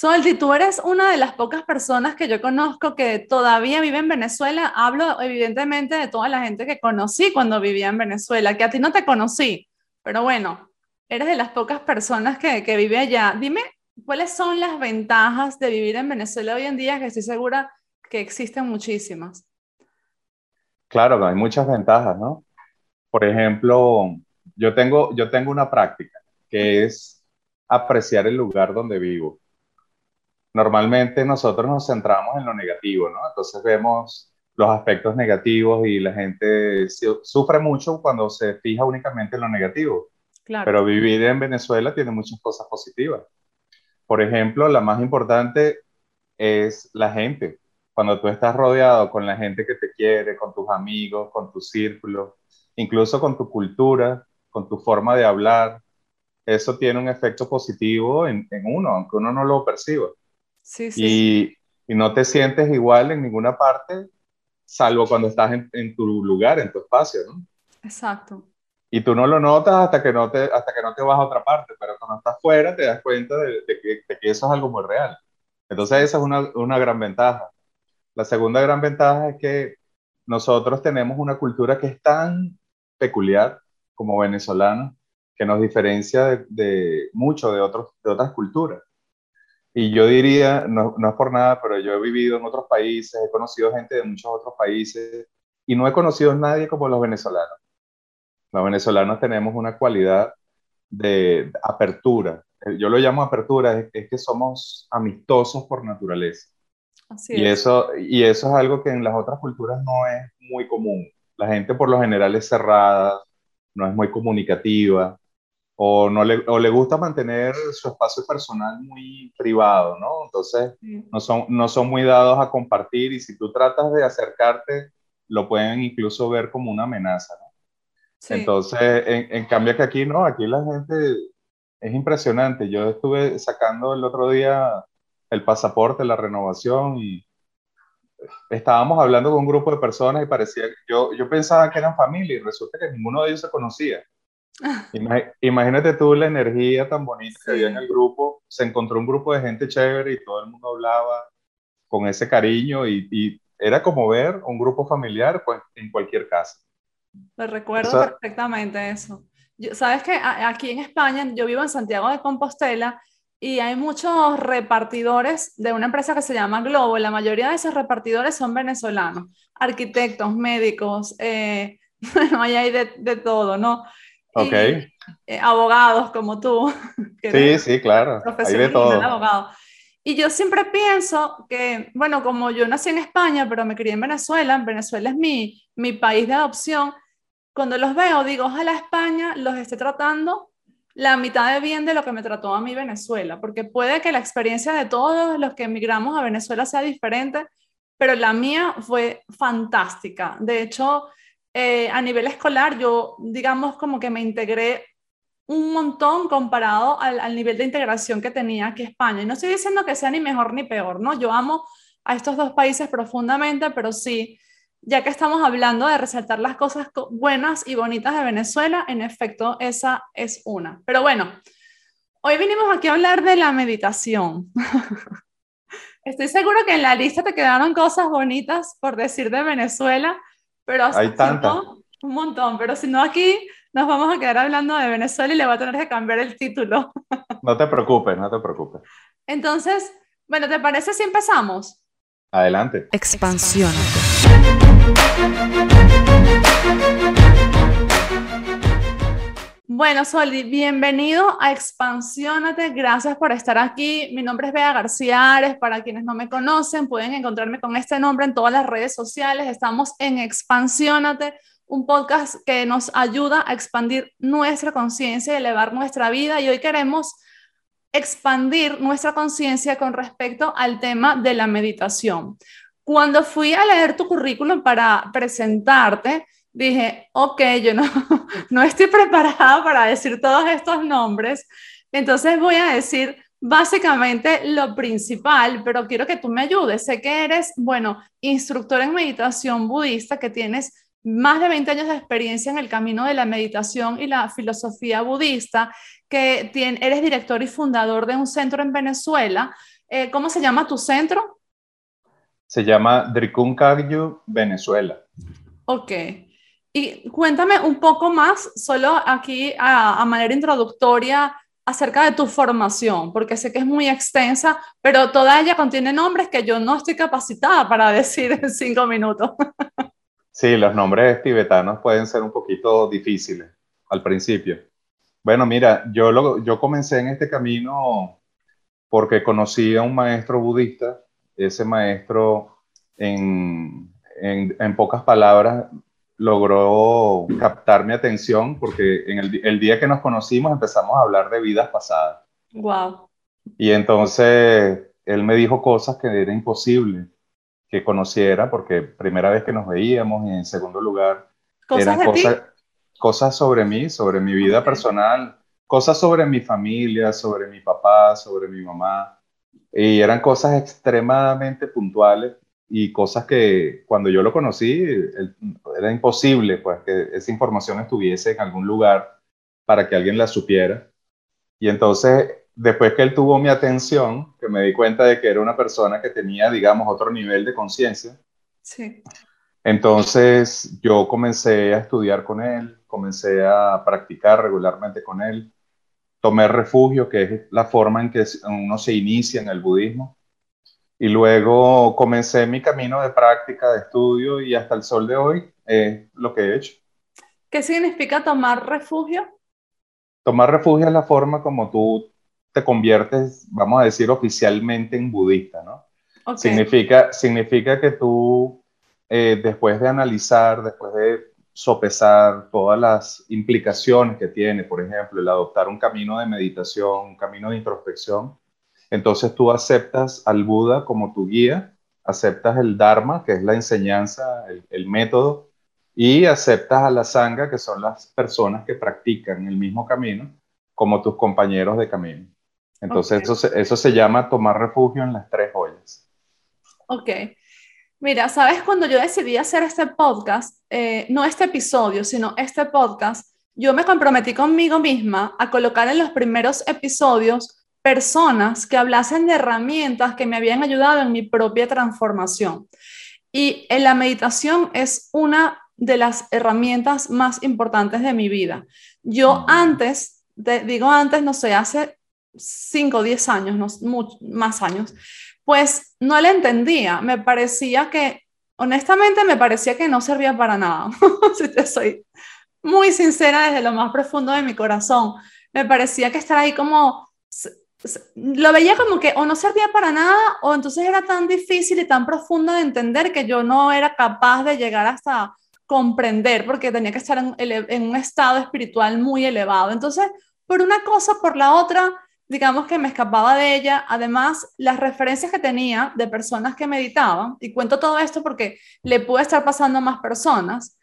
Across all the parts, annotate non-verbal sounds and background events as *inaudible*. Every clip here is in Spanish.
Soldi, tú eres una de las pocas personas que yo conozco que todavía vive en Venezuela. Hablo evidentemente de toda la gente que conocí cuando vivía en Venezuela, que a ti no te conocí, pero bueno, eres de las pocas personas que, que vive allá. Dime, ¿cuáles son las ventajas de vivir en Venezuela hoy en día? Que estoy segura que existen muchísimas. Claro, hay muchas ventajas, ¿no? Por ejemplo, yo tengo, yo tengo una práctica que es apreciar el lugar donde vivo normalmente nosotros nos centramos en lo negativo, ¿no? Entonces vemos los aspectos negativos y la gente sufre mucho cuando se fija únicamente en lo negativo. Claro. Pero vivir en Venezuela tiene muchas cosas positivas. Por ejemplo, la más importante es la gente. Cuando tú estás rodeado con la gente que te quiere, con tus amigos, con tu círculo, incluso con tu cultura, con tu forma de hablar, eso tiene un efecto positivo en, en uno, aunque uno no lo perciba. Y, no te sientes igual en ninguna parte, salvo cuando estás en, tu lugar, en tu espacio, ¿no? Exacto. Y tú no lo notas hasta que no te, hasta que no te vas a otra parte, pero cuando estás fuera te das cuenta de, que, eso es algo muy real. Entonces esa es una, una gran ventaja. La segunda gran ventaja es que nosotros tenemos una cultura que es tan peculiar como venezolanos que nos diferencia de, de, mucho de, otros, de otras culturas. Y yo diría, no, no, es por nada, pero yo he vivido en otros países, he conocido gente de muchos otros países y no he conocido a nadie como los venezolanos. Los venezolanos tenemos una cualidad de apertura. Yo lo llamo apertura, es, que somos amistosos por naturaleza. Así y, Eso, y eso es algo que en las otras culturas no es muy común. La gente por lo general es cerrada, no es muy comunicativa o, no le, o le gusta mantener su espacio personal muy privado, ¿no? Entonces, no son, no son muy dados a compartir y si tú tratas de acercarte, lo pueden incluso ver como una amenaza, ¿no? Entonces, en, en, cambio que aquí no, aquí la gente es impresionante. Yo estuve sacando el otro día el pasaporte, la renovación y estábamos hablando con un grupo de personas y parecía, yo, yo pensaba que eran familia y resulta que ninguno de ellos se conocía. *laughs* Imagínate tú la energía tan bonita que había en el grupo. Se encontró un grupo de gente chévere y todo el mundo hablaba con ese cariño y, era como ver un grupo familiar pues, en cualquier casa. Lo recuerdo perfectamente eso. Sabes que aquí en España, yo vivo en Santiago de Compostela y hay muchos repartidores de una empresa que se llama Globo. La mayoría de esos repartidores son venezolanos, arquitectos, médicos, eh, *laughs* bueno, hay de, de todo, ¿no? Ok. Eh, abogados como tú. *laughs* sí, sí, claro. Hay de todo. Y yo siempre pienso que, bueno, como yo nací en España, pero me crié en Venezuela, en Venezuela es mi, mi país de adopción, cuando los veo digo, ojalá España los esté tratando la mitad de bien de lo que me trató a mí Venezuela, porque puede que la experiencia de todos los que emigramos a Venezuela sea diferente, pero la mía fue fantástica. De hecho, eh, a nivel escolar yo, digamos, como que me integré un montón comparado al, nivel de integración que tenía aquí España. Y no estoy diciendo que sea ni mejor ni peor, ¿no? Yo amo a estos dos países profundamente, pero sí, ya que estamos hablando de resaltar las cosas buenas y bonitas de Venezuela, en efecto, esa es una. Pero bueno, hoy vinimos aquí a hablar de la meditación. *laughs* Estoy seguro que en la lista te quedaron cosas bonitas por decir de Venezuela, pero Hay tantas. un montón, pero si no aquí nos vamos a quedar hablando de Venezuela y le va a tener que cambiar el título. *laughs* No te preocupes, no te preocupes. Entonces, bueno, ¿te parece si empezamos? Adelante. Expansión. Bueno, Soli, bienvenido a Expansiónate. Gracias por estar aquí. Mi nombre es Bea García Ares. Para quienes no me conocen, pueden encontrarme con este nombre en todas las redes sociales. Estamos en Expansiónate, un podcast que nos ayuda a expandir nuestra conciencia y elevar nuestra vida. Y hoy queremos expandir nuestra conciencia con respecto al tema de la meditación. Cuando fui a leer tu currículum para presentarte, dije, ok, yo no, *laughs* no estoy preparada para decir todos estos nombres, entonces voy a decir básicamente lo principal, pero quiero que tú me ayudes. Sé que eres, bueno, instructor en meditación budista, que tienes más de 20 años de experiencia en el camino de la meditación y la filosofía budista, que eres director y fundador de un centro en Venezuela Eh, ¿Cómo se llama tu centro? Se llama Dricuncayo, Venezuela. Ok. Y cuéntame un poco más, solo aquí a, a manera introductoria, acerca de tu formación, porque sé que es muy extensa, pero toda ella contiene nombres que yo no estoy capacitada para *laughs* decir en cinco minutos. Sí, los nombres tibetanos pueden ser un poquito difíciles al principio. Bueno, mira, yo, lo, yo comencé en este camino porque conocí a un maestro budista. Ese maestro, en, en, en pocas palabras, logró captar mi atención porque en el, el, día que nos conocimos empezamos a hablar de vidas pasadas. Wow. Y entonces él me dijo cosas que era imposible que conociera porque primera vez que nos veíamos y en segundo lugar ¿Cosas eran de cosas, ti? cosas sobre mí, sobre mi vida personal, cosas sobre mi familia, sobre mi papá, sobre mi mamá. Y eran cosas extremadamente puntuales y cosas que cuando yo lo conocí era imposible pues que esa información estuviese en algún lugar para que alguien la supiera. Y entonces, después que él tuvo mi atención, que me di cuenta de que era una persona que tenía, digamos, otro nivel de conciencia, Sí. entonces yo comencé a estudiar con él, comencé a practicar regularmente con él, tomé refugio, que es la forma en que uno se inicia en el budismo, y luego comencé mi camino de práctica, de estudio, y hasta el sol de hoy es lo que he hecho. ¿Qué significa tomar refugio? Tomar refugio es la forma como tú te conviertes, vamos a decir, oficialmente en budista, ¿no? Ok. Significa, significa que tú, eh, después de analizar, después de sopesar todas las implicaciones que tiene, por ejemplo, el adoptar un camino de meditación, un camino de introspección, entonces tú aceptas al Buda como tu guía, aceptas el Dharma, que es la enseñanza, el, el método, y aceptas a la Sangha, que son las personas que practican el mismo camino, como tus compañeros de camino. Entonces eso, se, eso se llama tomar refugio en las tres joyas. Ok. Mira, sabes, cuando yo decidí hacer este podcast, eh, no este episodio, sino este podcast, yo me comprometí conmigo misma a colocar en los primeros episodios personas que hablasen de herramientas que me habían ayudado en mi propia transformación. Y en la meditación es una de las herramientas más importantes de mi vida. Yo antes, te digo antes, no sé, hace 5 o 10 años, no, más años, pues no la entendía. Me parecía que, honestamente, me parecía que no servía para nada. *laughs* si te soy muy sincera desde lo más profundo de mi corazón, me parecía que estar ahí como, lo veía como que o no servía para nada o entonces era tan difícil y tan profundo de entender que yo no era capaz de llegar hasta comprender porque tenía que estar en, un estado espiritual muy elevado. Entonces, por una cosa, por la otra, digamos que me escapaba de ella. Además, las referencias que tenía de personas que meditaban, y cuento todo esto porque le puede estar pasando a más personas,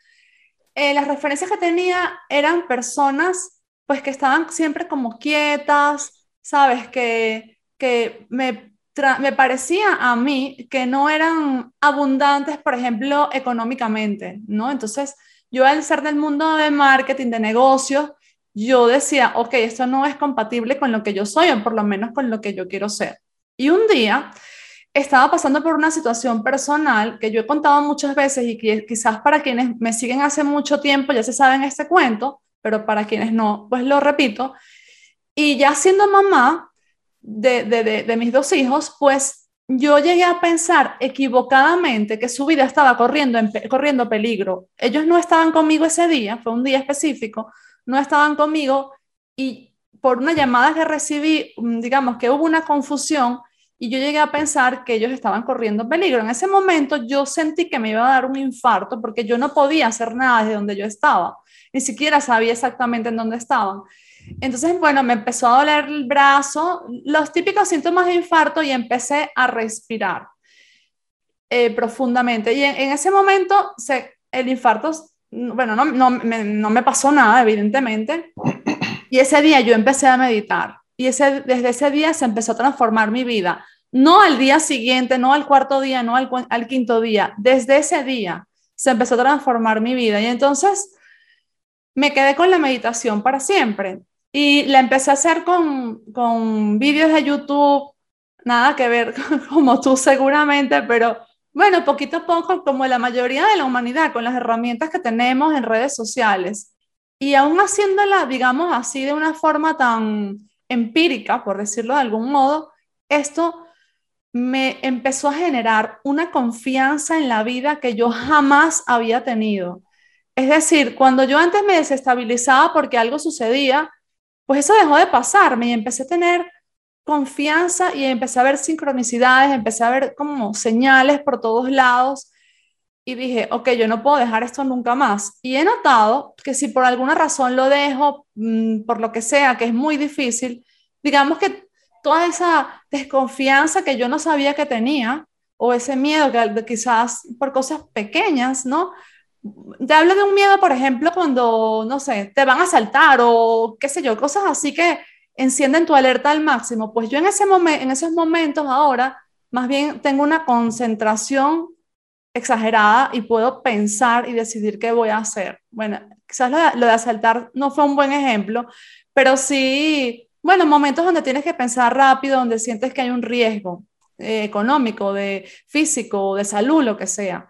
eh, las referencias que tenía eran personas pues que estaban siempre como quietas, sabes, que, que me, me parecía a mí que no eran abundantes, por ejemplo, económicamente, ¿no? Entonces, yo al ser del mundo de marketing, de negocios, yo decía, ok, esto no es compatible con lo que yo soy, o por lo menos con lo que yo quiero ser. Y un día estaba pasando por una situación personal que yo he contado muchas veces y que quizás para quienes me siguen hace mucho tiempo ya se saben este cuento, pero para quienes no, pues lo repito. Y ya siendo mamá de, mis dos hijos, pues yo llegué a pensar equivocadamente que su vida estaba corriendo, en, corriendo peligro. Ellos no estaban conmigo ese día, fue un día específico, no estaban conmigo y por una llamada que recibí, digamos que hubo una confusión y yo llegué a pensar que ellos estaban corriendo peligro. En ese momento yo sentí que me iba a dar un infarto porque yo no podía hacer nada desde donde yo estaba, ni siquiera sabía exactamente en dónde estaban. Entonces, bueno, me empezó a doler el brazo, los típicos síntomas de infarto y empecé a respirar eh, profundamente. Y en, ese momento el infarto, bueno, no, me, pasó nada, evidentemente. Y ese día yo empecé a meditar. Y ese, desde ese día se empezó a transformar mi vida. No al día siguiente, no al cuarto día, no al quinto día. Desde ese día se empezó a transformar mi vida. Y entonces me quedé con la meditación para siempre. Y la empecé a hacer con, con vídeos de YouTube, nada que ver *laughs* como tú seguramente, pero bueno, poquito a poco, como la mayoría de la humanidad, con las herramientas que tenemos en redes sociales, y aún haciéndola, digamos así, de una forma tan empírica, por decirlo de algún modo, esto me empezó a generar una confianza en la vida que yo jamás había tenido. Es decir, cuando yo antes me desestabilizaba porque algo sucedía, pues eso dejó de pasarme y empecé a tener confianza y empecé a ver sincronicidades, empecé a ver como señales por todos lados y dije, ok, yo no puedo dejar esto nunca más. Y he notado que si por alguna razón lo dejo, mm, por lo que sea, que es muy difícil, digamos que toda esa desconfianza que yo no sabía que tenía, o ese miedo que quizás por cosas pequeñas, ¿no? Te hablo de un miedo, por ejemplo, cuando, no sé, te van a saltar o qué sé yo, cosas así que encienden tu alerta al máximo. Pues yo en, ese en esos momentos ahora, más bien tengo una concentración exagerada y puedo pensar y decidir qué voy a hacer. Bueno, quizás lo de, asaltar no fue un buen ejemplo, pero sí, bueno, momentos donde tienes que pensar rápido, donde sientes que hay un riesgo eh, económico, de físico, de salud, lo que sea.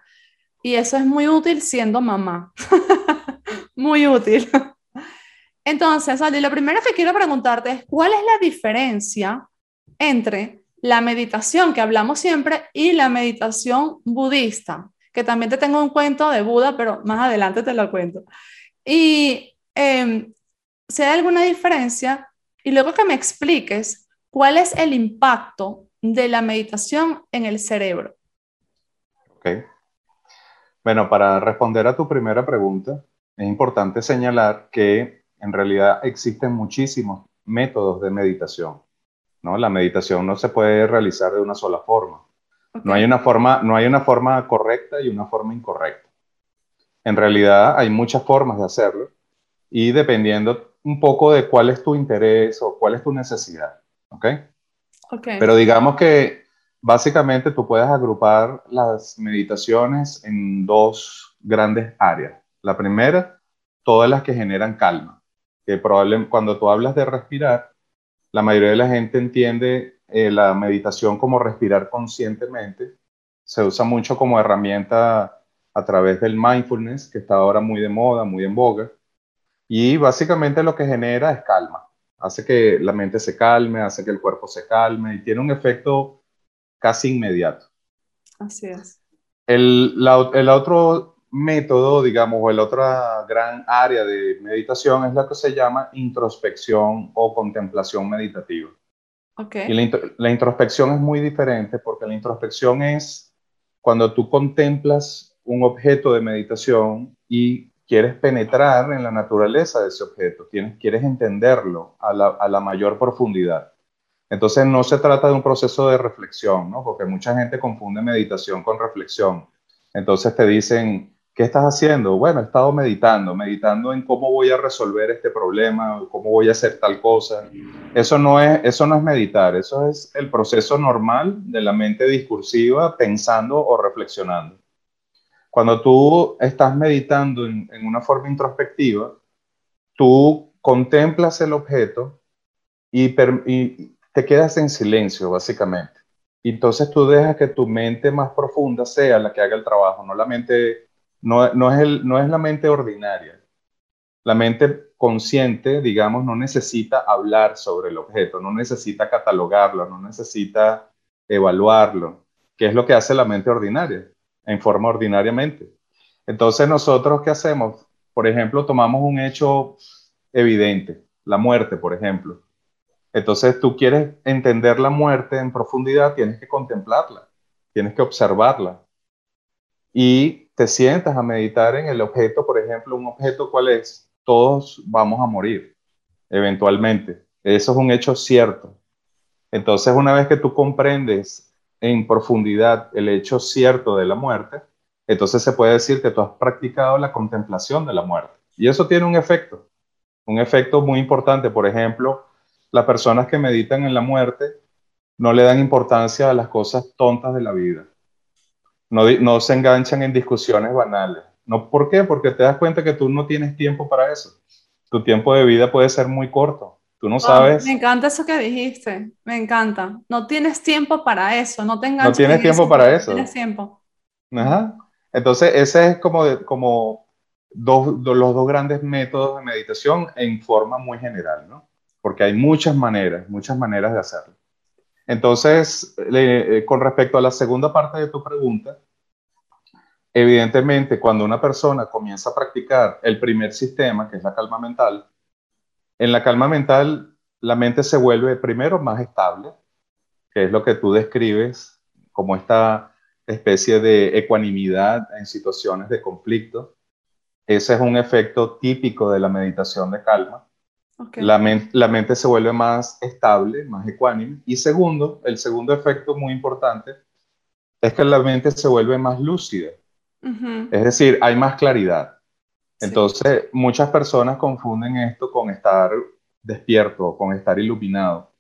Y eso es muy útil siendo mamá. *laughs* muy útil. Entonces, Ali, lo primero que quiero preguntarte es, ¿cuál es la diferencia entre la meditación que hablamos siempre y la meditación budista, que también te tengo un cuento de Buda, pero más adelante te lo cuento. Y eh, si hay alguna diferencia, y luego que me expliques cuál es el impacto de la meditación en el cerebro. Ok. Bueno, para responder a tu primera pregunta, es importante señalar que en realidad existen muchísimos métodos de meditación. ¿no? La meditación no se puede realizar de una sola forma. No, hay una forma. no hay una forma correcta y una forma incorrecta. En realidad hay muchas formas de hacerlo y dependiendo un poco de cuál es tu interés o cuál es tu necesidad. ¿ok? Okay. Pero digamos que básicamente tú puedes agrupar las meditaciones en dos grandes áreas. La primera, todas las que generan calma, que probablemente cuando tú hablas de respirar, la mayoría de la gente entiende eh, la meditación como respirar conscientemente. Se usa mucho como herramienta a través del mindfulness, que está ahora muy de moda, muy en boga. Y básicamente lo que genera es calma. Hace que la mente se calme, hace que el cuerpo se calme y tiene un efecto casi inmediato. Así es. El, el otro método, digamos, o la otra gran área de meditación es la que se llama introspección o contemplación meditativa. Okay. Y la, introspección es muy diferente porque la introspección es cuando tú contemplas un objeto de meditación y quieres penetrar en la naturaleza de ese objeto, tienes, quieres entenderlo a la, a la mayor profundidad. Entonces no se trata de un proceso de reflexión, ¿no? Porque mucha gente confunde meditación con reflexión. Entonces te dicen, ¿Qué estás haciendo? Bueno, he estado meditando, meditando en cómo voy a resolver este problema, cómo voy a hacer tal cosa. Eso no es, eso no es meditar, eso es el proceso normal de la mente discursiva pensando o reflexionando. Cuando tú estás meditando en, una forma introspectiva, tú contemplas el objeto y, te quedas en silencio, básicamente. Y entonces tú dejas que tu mente más profunda sea la que haga el trabajo, no la mente no, no, es el, no es la mente ordinaria. La mente consciente, digamos, no necesita hablar sobre el objeto, no necesita catalogarlo, no necesita evaluarlo, que es lo que hace la mente ordinaria, en forma ordinariamente. Entonces nosotros, ¿qué hacemos? Por ejemplo, tomamos un hecho evidente, la muerte, por ejemplo. Entonces tú quieres entender la muerte en profundidad, tienes que contemplarla, tienes que observarla. Y te sientas a meditar en el objeto, por ejemplo, un objeto cuál es, todos vamos a morir, eventualmente. Eso es un hecho cierto. Entonces, una vez que tú comprendes en profundidad el hecho cierto de la muerte, entonces se puede decir que tú has practicado la contemplación de la muerte. Y eso tiene un efecto, un efecto muy importante. Por ejemplo, las personas que meditan en la muerte no le dan importancia a las cosas tontas de la vida no, se enganchan en discusiones banales. No, ¿Por qué? Porque te das cuenta que tú no tienes tiempo para eso. Tu tiempo de vida puede ser muy corto. Tú no sabes. me encanta eso que dijiste, me encanta. No tienes tiempo para eso, no te No tienes tiempo para eso. No tienes tiempo. Ajá. Entonces, ese es como, como dos, los dos grandes métodos de meditación en forma muy general, ¿no? Porque hay muchas maneras, muchas maneras de hacerlo. Entonces, eh, con respecto a la segunda parte de tu pregunta, evidentemente, cuando una persona comienza a practicar el primer sistema, que es la calma mental, en la calma mental, la mente se vuelve primero más estable, que es lo que tú describes como esta especie de ecuanimidad en situaciones de conflicto. Ese es un efecto típico de la meditación de calma. La, la, mente se vuelve más estable, más ecuánime. Y segundo, el segundo efecto muy importante es que la mente se vuelve más lúcida. Es decir, hay más claridad. Entonces, muchas personas confunden esto con estar despierto, con estar iluminado.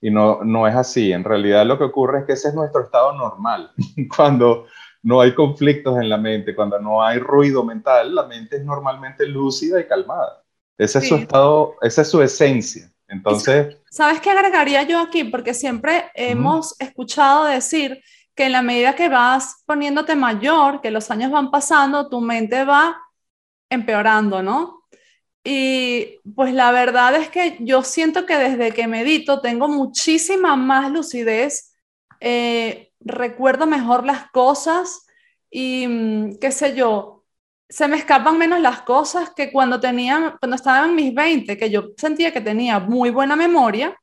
Y no, no es así. En realidad lo que ocurre es que ese es nuestro estado normal. *laughs* cuando no hay conflictos en la mente, cuando no hay ruido mental, la mente es normalmente lúcida y calmada. Ese es su estado, esa es su esencia. Entonces... ¿Sabes qué agregaría yo aquí? Porque siempre hemos escuchado decir que en la medida que vas poniéndote mayor, que los años van pasando, tu mente va empeorando, ¿no? Y pues la verdad es que yo siento que desde que medito tengo muchísima más lucidez, eh, recuerdo mejor las cosas y mm, qué sé yo, se me escapan menos las cosas que cuando tenía, cuando estaba en mis 20, que yo sentía que tenía muy buena memoria,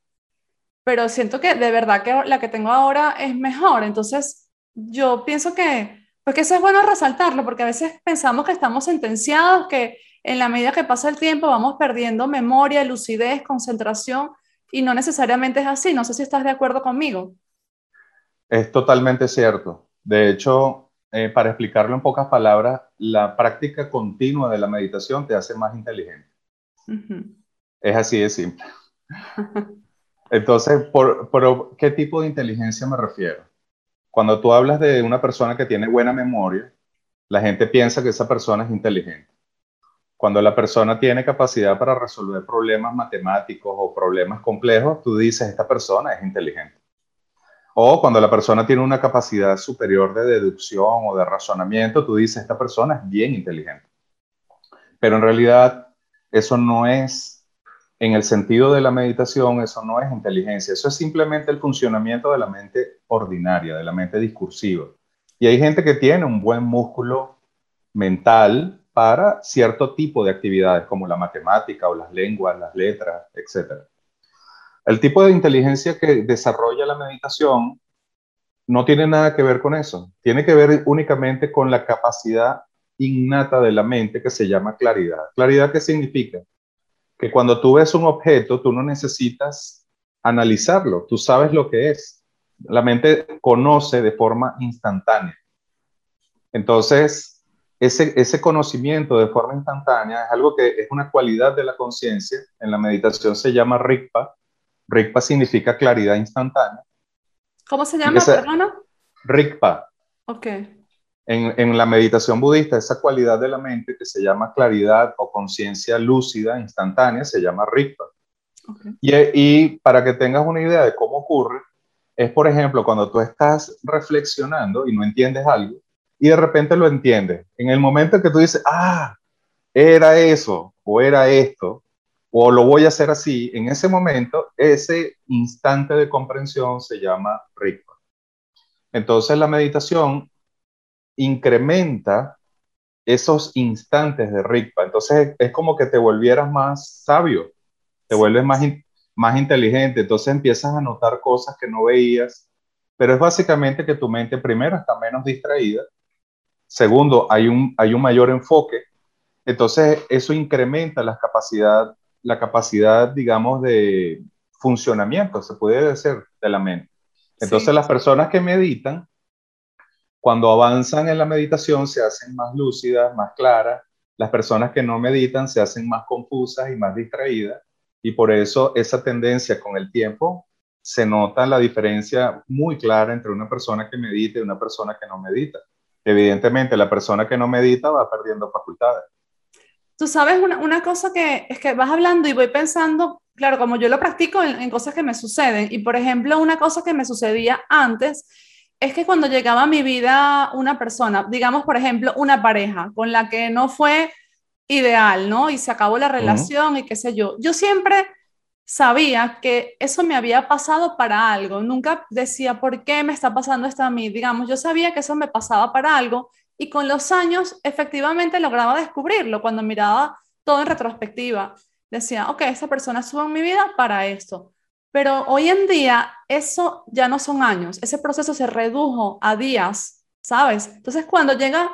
pero siento que de verdad que la que tengo ahora es mejor. Entonces, yo pienso que porque eso es bueno resaltarlo, porque a veces pensamos que estamos sentenciados, que en la medida que pasa el tiempo vamos perdiendo memoria, lucidez, concentración, y no necesariamente es así. No sé si estás de acuerdo conmigo. Es totalmente cierto. De hecho, eh, para explicarlo en pocas palabras, la práctica continua de la meditación te hace más inteligente. Es así de simple. *laughs* Entonces, ¿por, ¿por qué tipo de inteligencia me refiero? Cuando tú hablas de una persona que tiene buena memoria, la gente piensa que esa persona es inteligente. Cuando la persona tiene capacidad para resolver problemas matemáticos o problemas complejos, tú dices, esta persona es inteligente. O cuando la persona tiene una capacidad superior de deducción o de razonamiento, tú dices, esta persona es bien inteligente. Pero en realidad eso no es en el sentido de la meditación, eso no es inteligencia, eso es simplemente el funcionamiento de la mente ordinaria, de la mente discursiva. Y hay gente que tiene un buen músculo mental para cierto tipo de actividades, como la matemática o las lenguas, las letras, etc. El tipo de inteligencia que desarrolla la meditación no tiene nada que ver con eso, tiene que ver únicamente con la capacidad innata de la mente que se llama claridad. ¿Claridad qué significa? que cuando tú ves un objeto, tú no necesitas analizarlo, tú sabes lo que es. La mente conoce de forma instantánea. Entonces, ese, ese conocimiento de forma instantánea es algo que es una cualidad de la conciencia. En la meditación se llama Rigpa. Rigpa significa claridad instantánea. ¿Cómo se llama, perdona? Rigpa. Ok en, la meditación budista, esa cualidad de la mente que se llama claridad o conciencia lúcida, instantánea, se llama Rigpa. Y, y, para que tengas una idea de cómo ocurre, es por ejemplo cuando tú estás reflexionando y no entiendes algo y de repente lo entiendes. En el momento que tú dices, ah, era eso o era esto o lo voy a hacer así, en ese momento, ese instante de comprensión se llama Rigpa. Entonces la meditación incrementa esos instantes de Rigpa. Entonces es como que te volvieras más sabio, te vuelves más, más inteligente, entonces empiezas a notar cosas que no veías, pero es básicamente que tu mente primero está menos distraída, segundo, hay un, hay un mayor enfoque, entonces eso incrementa la capacidad, la capacidad, digamos, de funcionamiento, se puede decir, de la mente. Entonces las personas que meditan cuando avanzan en la meditación se hacen más lúcidas, más claras. Las personas que no meditan se hacen más confusas y más distraídas. Y por eso esa tendencia con el tiempo se nota la diferencia muy clara entre una persona que medita y una persona que no medita. Evidentemente, la persona que no medita va perdiendo facultades. Tú sabes una, una, cosa que es que vas hablando y voy pensando, claro, como yo lo practico en, en cosas que me suceden, y por ejemplo, una cosa que me sucedía antes es que cuando llegaba a mi vida una persona, digamos, por ejemplo, una pareja con la que no fue ideal, ¿no? Y se acabó la relación y qué sé yo. Yo siempre sabía que eso me había pasado para algo. Nunca decía, ¿por qué me está pasando esto a mí? Digamos, yo sabía que eso me pasaba para algo y con los años efectivamente lograba descubrirlo cuando miraba todo en retrospectiva. Decía, ok, esa persona estuvo en mi vida para esto. Pero hoy en día eso ya no son años, ese proceso se redujo a días, ¿sabes? Entonces cuando llega,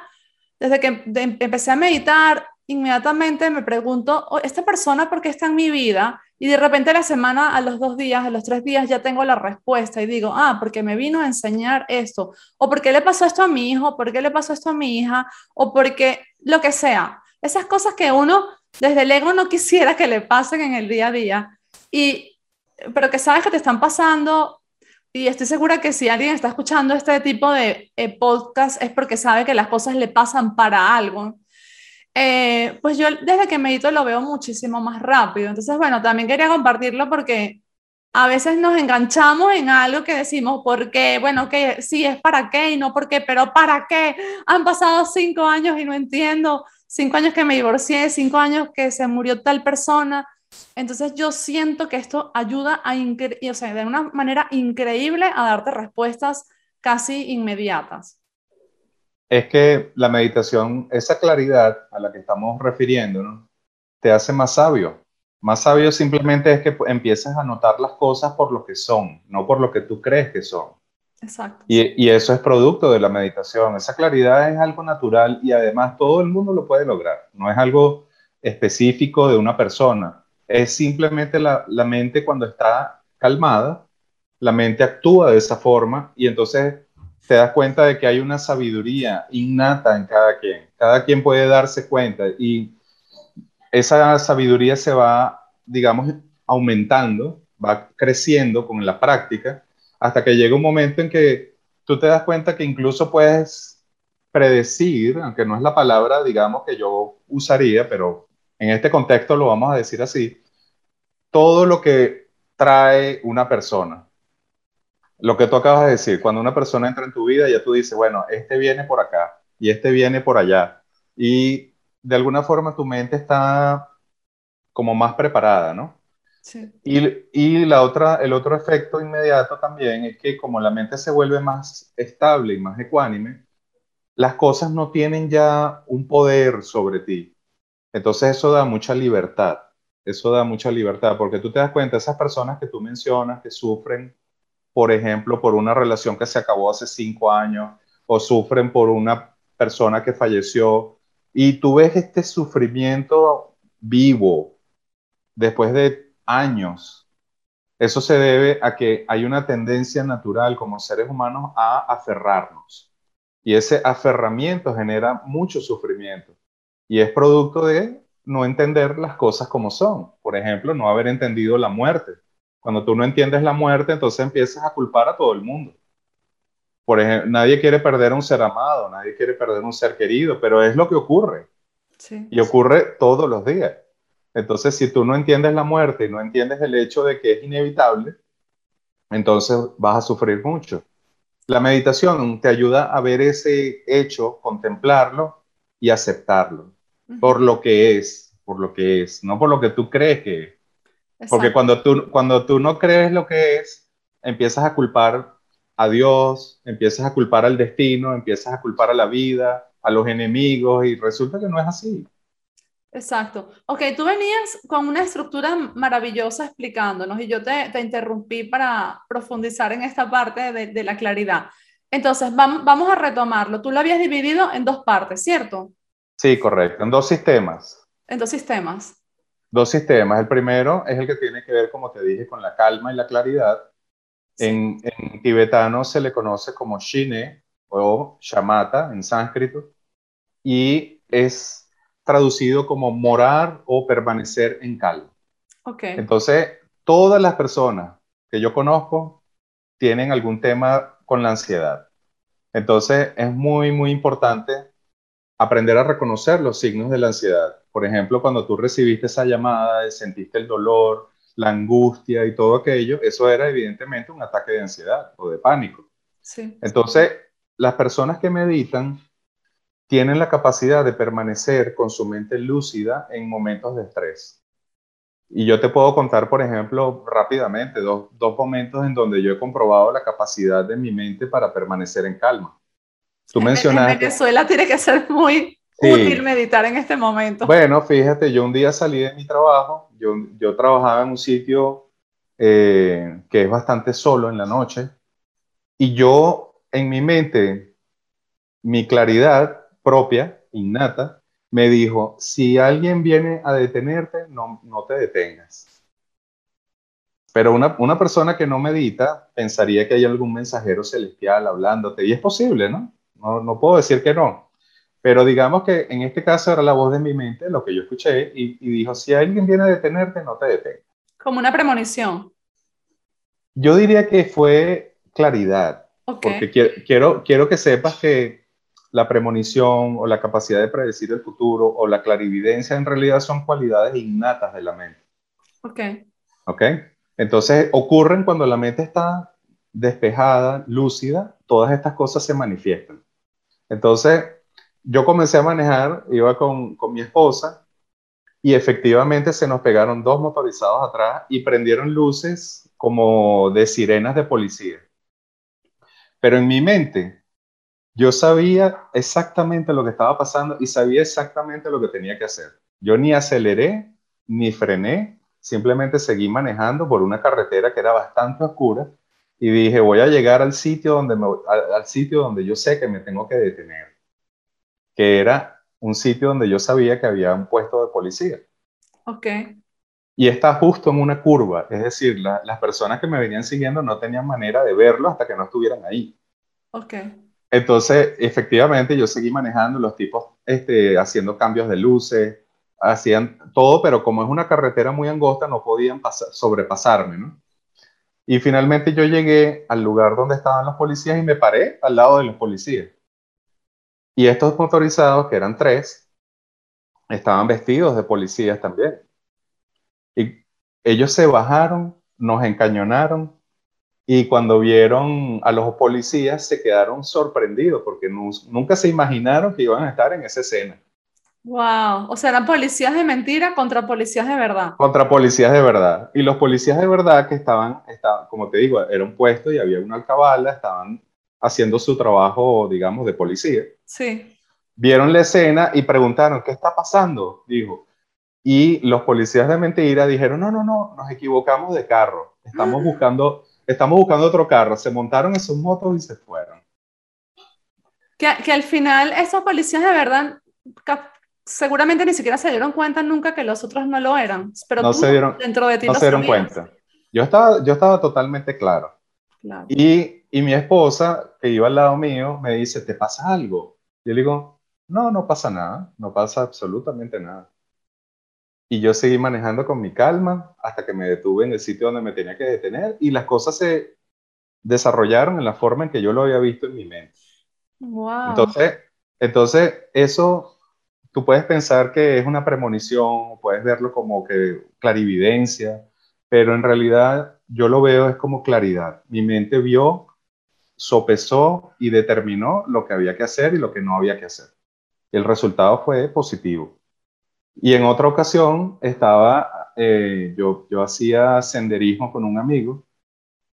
desde que empecé a meditar, inmediatamente me pregunto, oh, ¿esta persona por qué está en mi vida? Y de repente la semana, a los dos días, a los tres días, ya tengo la respuesta y digo, ah, porque me vino a enseñar esto, o porque le pasó esto a mi hijo, por qué le pasó esto a mi hija, o porque lo que sea. Esas cosas que uno desde el ego no quisiera que le pasen en el día a día. Y pero que sabes que te están pasando y estoy segura que si alguien está escuchando este tipo de eh, podcast es porque sabe que las cosas le pasan para algo. Eh, pues yo desde que medito lo veo muchísimo más rápido. Entonces, bueno, también quería compartirlo porque a veces nos enganchamos en algo que decimos, ¿por qué? Bueno, que sí, es para qué y no por qué, pero ¿para qué? Han pasado cinco años y no entiendo. Cinco años que me divorcié, cinco años que se murió tal persona entonces yo siento que esto ayuda a, o sea, de una manera increíble a darte respuestas casi inmediatas. Es que la meditación, esa claridad a la que estamos refiriéndonos, te hace más sabio. Más sabio simplemente es que empieces a notar las cosas por lo que son, no por lo que tú crees que son. Exacto. Y, y, eso es producto de la meditación. Esa claridad es algo natural y además todo el mundo lo puede lograr. No es algo específico de una persona es simplemente la, mente cuando está calmada, la mente actúa de esa forma y entonces te das cuenta de que hay una sabiduría innata en cada quien. Cada quien puede darse cuenta y esa sabiduría se va, digamos, aumentando, va creciendo con la práctica hasta que llega un momento en que tú te das cuenta que incluso puedes predecir, aunque no es la palabra, digamos, que yo usaría, pero en este contexto lo vamos a decir así, todo lo que trae una persona. Lo que tú acabas de decir, cuando una persona entra en tu vida, ya tú dices, bueno, este viene por acá y este viene por allá. Y de alguna forma tu mente está como más preparada, ¿no? Sí. Y, y, la otra, el otro efecto inmediato también es que como la mente se vuelve más estable y más ecuánime, las cosas no tienen ya un poder sobre ti. Entonces eso da mucha libertad, eso da mucha libertad, porque tú te das cuenta, esas personas que tú mencionas que sufren, por ejemplo, por una relación que se acabó hace cinco años, o sufren por una persona que falleció, y tú ves este sufrimiento vivo después de años, eso se debe a que hay una tendencia natural como seres humanos a aferrarnos. Y ese aferramiento genera mucho sufrimiento. Y es producto de no entender las cosas como son. Por ejemplo, no haber entendido la muerte. Cuando tú no entiendes la muerte, entonces empiezas a culpar a todo el mundo. Por ejemplo, nadie quiere perder a un ser amado, nadie quiere perder a un ser querido, pero es lo que ocurre. Y ocurre todos los días. Entonces, si tú no entiendes la muerte y no entiendes el hecho de que es inevitable, entonces vas a sufrir mucho. La meditación te ayuda a ver ese hecho, contemplarlo y aceptarlo por lo que es, por lo que es, no por lo que tú crees que es. Porque cuando tú, cuando tú no crees lo que es, empiezas a culpar a Dios, empiezas a culpar al destino, empiezas a culpar a la vida, a los enemigos, y resulta que no es así. Exacto. Ok, tú venías con una estructura maravillosa explicándonos y yo te, te interrumpí para profundizar en esta parte de, de la claridad. Entonces, vamos, vamos a retomarlo. Tú lo habías dividido en dos partes, ¿cierto? Sí, correcto, en dos sistemas. En dos sistemas. Dos sistemas. El primero es el que tiene que ver, como te dije, con la calma y la claridad. En, tibetano se le conoce como Shine o Shamata en sánscrito y es traducido como morar o permanecer en calma. Okay. Entonces, todas las personas que yo conozco tienen algún tema con la ansiedad. Entonces, es muy, muy importante aprender a reconocer los signos de la ansiedad. Por ejemplo, cuando tú recibiste esa llamada, sentiste el dolor, la angustia y todo aquello, eso era evidentemente un ataque de ansiedad o de pánico. Sí. Entonces, las personas que meditan tienen la capacidad de permanecer con su mente lúcida en momentos de estrés. Y yo te puedo contar, por ejemplo, rápidamente, dos, dos, momentos en donde yo he comprobado la capacidad de mi mente para permanecer en calma. Tú mencionaste... En Venezuela tiene que ser muy útil meditar en este momento. Bueno, fíjate, yo un día salí de mi trabajo, yo, yo trabajaba en un sitio eh, que es bastante solo en la noche, y yo en mi mente, mi claridad propia, innata, me dijo, si alguien viene a detenerte, no, no te detengas. Pero una, una, persona que no medita pensaría que hay algún mensajero celestial hablándote, y es posible, ¿no? No, no puedo decir que no. Pero digamos que en este caso era la voz de mi mente, lo que yo escuché, y, y dijo, si alguien viene a detenerte, no te detengas. Como una premonición. Yo diría que fue claridad. Porque quiero, quiero, quiero que sepas que la premonición o la capacidad de predecir el futuro o la clarividencia en realidad son cualidades innatas de la mente. Ok. Ok. Entonces ocurren cuando la mente está despejada, lúcida, todas estas cosas se manifiestan. Entonces yo comencé a manejar, iba con, con mi esposa y efectivamente se nos pegaron dos motorizados atrás y prendieron luces como de sirenas de policía. Pero en mi mente yo sabía exactamente lo que estaba pasando y sabía exactamente lo que tenía que hacer. Yo ni aceleré ni frené, simplemente seguí manejando por una carretera que era bastante oscura y dije, voy a llegar al sitio donde, al, sitio donde yo sé que me tengo que detener, que era un sitio donde yo sabía que había un puesto de policía. Ok. Y está justo en una curva, es decir, las personas que me venían siguiendo no tenían manera de verlo hasta que no estuvieran ahí. Ok. Entonces, efectivamente, yo seguí manejando los tipos, este, haciendo cambios de luces, hacían todo, pero como es una carretera muy angosta, no podían sobrepasarme, ¿no? Y finalmente yo llegué al lugar donde estaban los policías y me paré al lado de los policías. Y estos motorizados, que eran tres, estaban vestidos de policías también. Y ellos se bajaron, nos encañonaron y cuando vieron a los policías se quedaron sorprendidos porque nunca se imaginaron que iban a estar en esa escena. Wow, o sea, eran policías de mentira contra policías de verdad. Contra policías de verdad. Y los policías de verdad que estaban, estaban como te digo, era un puesto y había una alcabala, estaban haciendo su trabajo, digamos, de policía. Sí. Vieron la escena y preguntaron, ¿qué está pasando? Dijo. Y los policías de mentira dijeron, no, no, no, nos equivocamos de carro. Estamos buscando estamos buscando otro carro. Se montaron en sus motos y se fueron. Que, que al final esos policías de verdad seguramente ni siquiera se dieron cuenta nunca que los otros no lo eran. Pero no se dieron, dentro de ti no se dieron cuenta. Yo estaba, yo estaba totalmente claro. claro. Y, y, mi esposa, que iba al lado mío, me dice, ¿te pasa algo? Yo le digo, no, no pasa nada, no pasa absolutamente nada. Y yo seguí manejando con mi calma hasta que me detuve en el sitio donde me tenía que detener y las cosas se desarrollaron en la forma en que yo lo había visto en mi mente. Wow. Entonces, entonces eso tú puedes pensar que es una premonición, puedes verlo como que clarividencia, pero en realidad yo lo veo es como claridad. Mi mente vio, sopesó y determinó lo que había que hacer y lo que no había que hacer. El resultado fue positivo. Y en otra ocasión estaba, eh, yo, yo hacía senderismo con un amigo,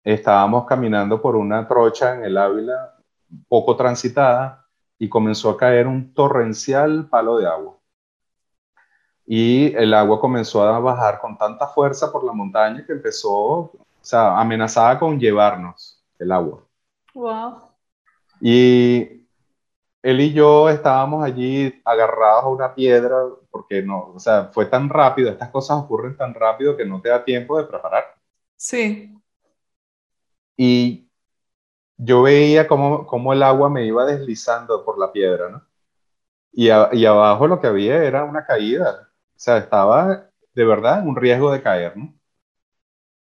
estábamos caminando por una trocha en el Ávila poco transitada y comenzó a caer un torrencial palo de agua. Y el agua comenzó a bajar con tanta fuerza por la montaña que empezó, o sea, amenazaba con llevarnos el agua. Wow. Y él y yo estábamos allí agarrados a una piedra porque no, o sea, fue tan rápido, estas cosas ocurren tan rápido que no te da tiempo de preparar. Sí. Y yo veía cómo, cómo el agua me iba deslizando por la piedra, ¿no? Y, y abajo lo que había era una caída, o sea, estaba de verdad en un riesgo de caer, ¿no?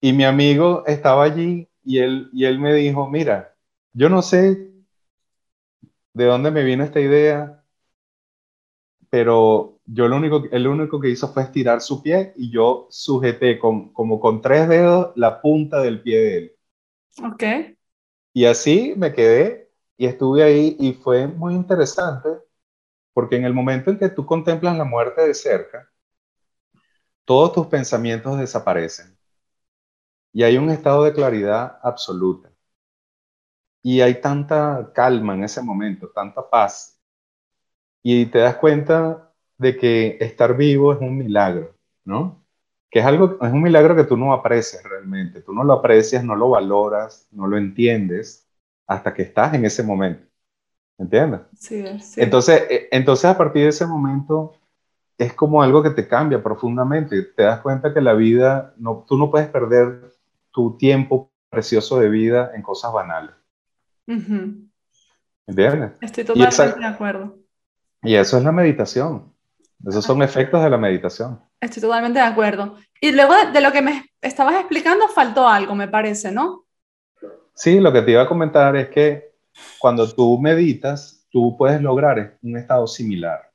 Y mi amigo estaba allí y él, y él me dijo, mira, yo no sé de dónde me vino esta idea, pero yo lo único, el único que hizo fue estirar su pie y yo sujeté con, como con tres dedos la punta del pie de él. Ok. Y así me quedé y estuve ahí y fue muy interesante porque en el momento en que tú contemplas la muerte de cerca, todos tus pensamientos desaparecen y hay un estado de claridad absoluta. Y hay tanta calma en ese momento, tanta paz. Y te das cuenta de que estar vivo es un milagro, ¿no? Que es algo, es un milagro que tú no aprecias realmente. Tú no lo aprecias, no lo valoras, no lo entiendes hasta que estás en ese momento. ¿Entiendes? Sí, sí. Entonces, eh, entonces, a partir de ese momento, es como algo que te cambia profundamente. Te das cuenta que la vida, no, tú no puedes perder tu tiempo precioso de vida en cosas banales. ¿Entiendes? Estoy totalmente de acuerdo. Y eso es la meditación. Esos son efectos de la meditación. Estoy totalmente de acuerdo. Y luego de, lo que me estabas explicando, faltó algo, me parece, ¿no? Sí, lo que te iba a comentar es que cuando tú meditas, tú puedes lograr un estado similar.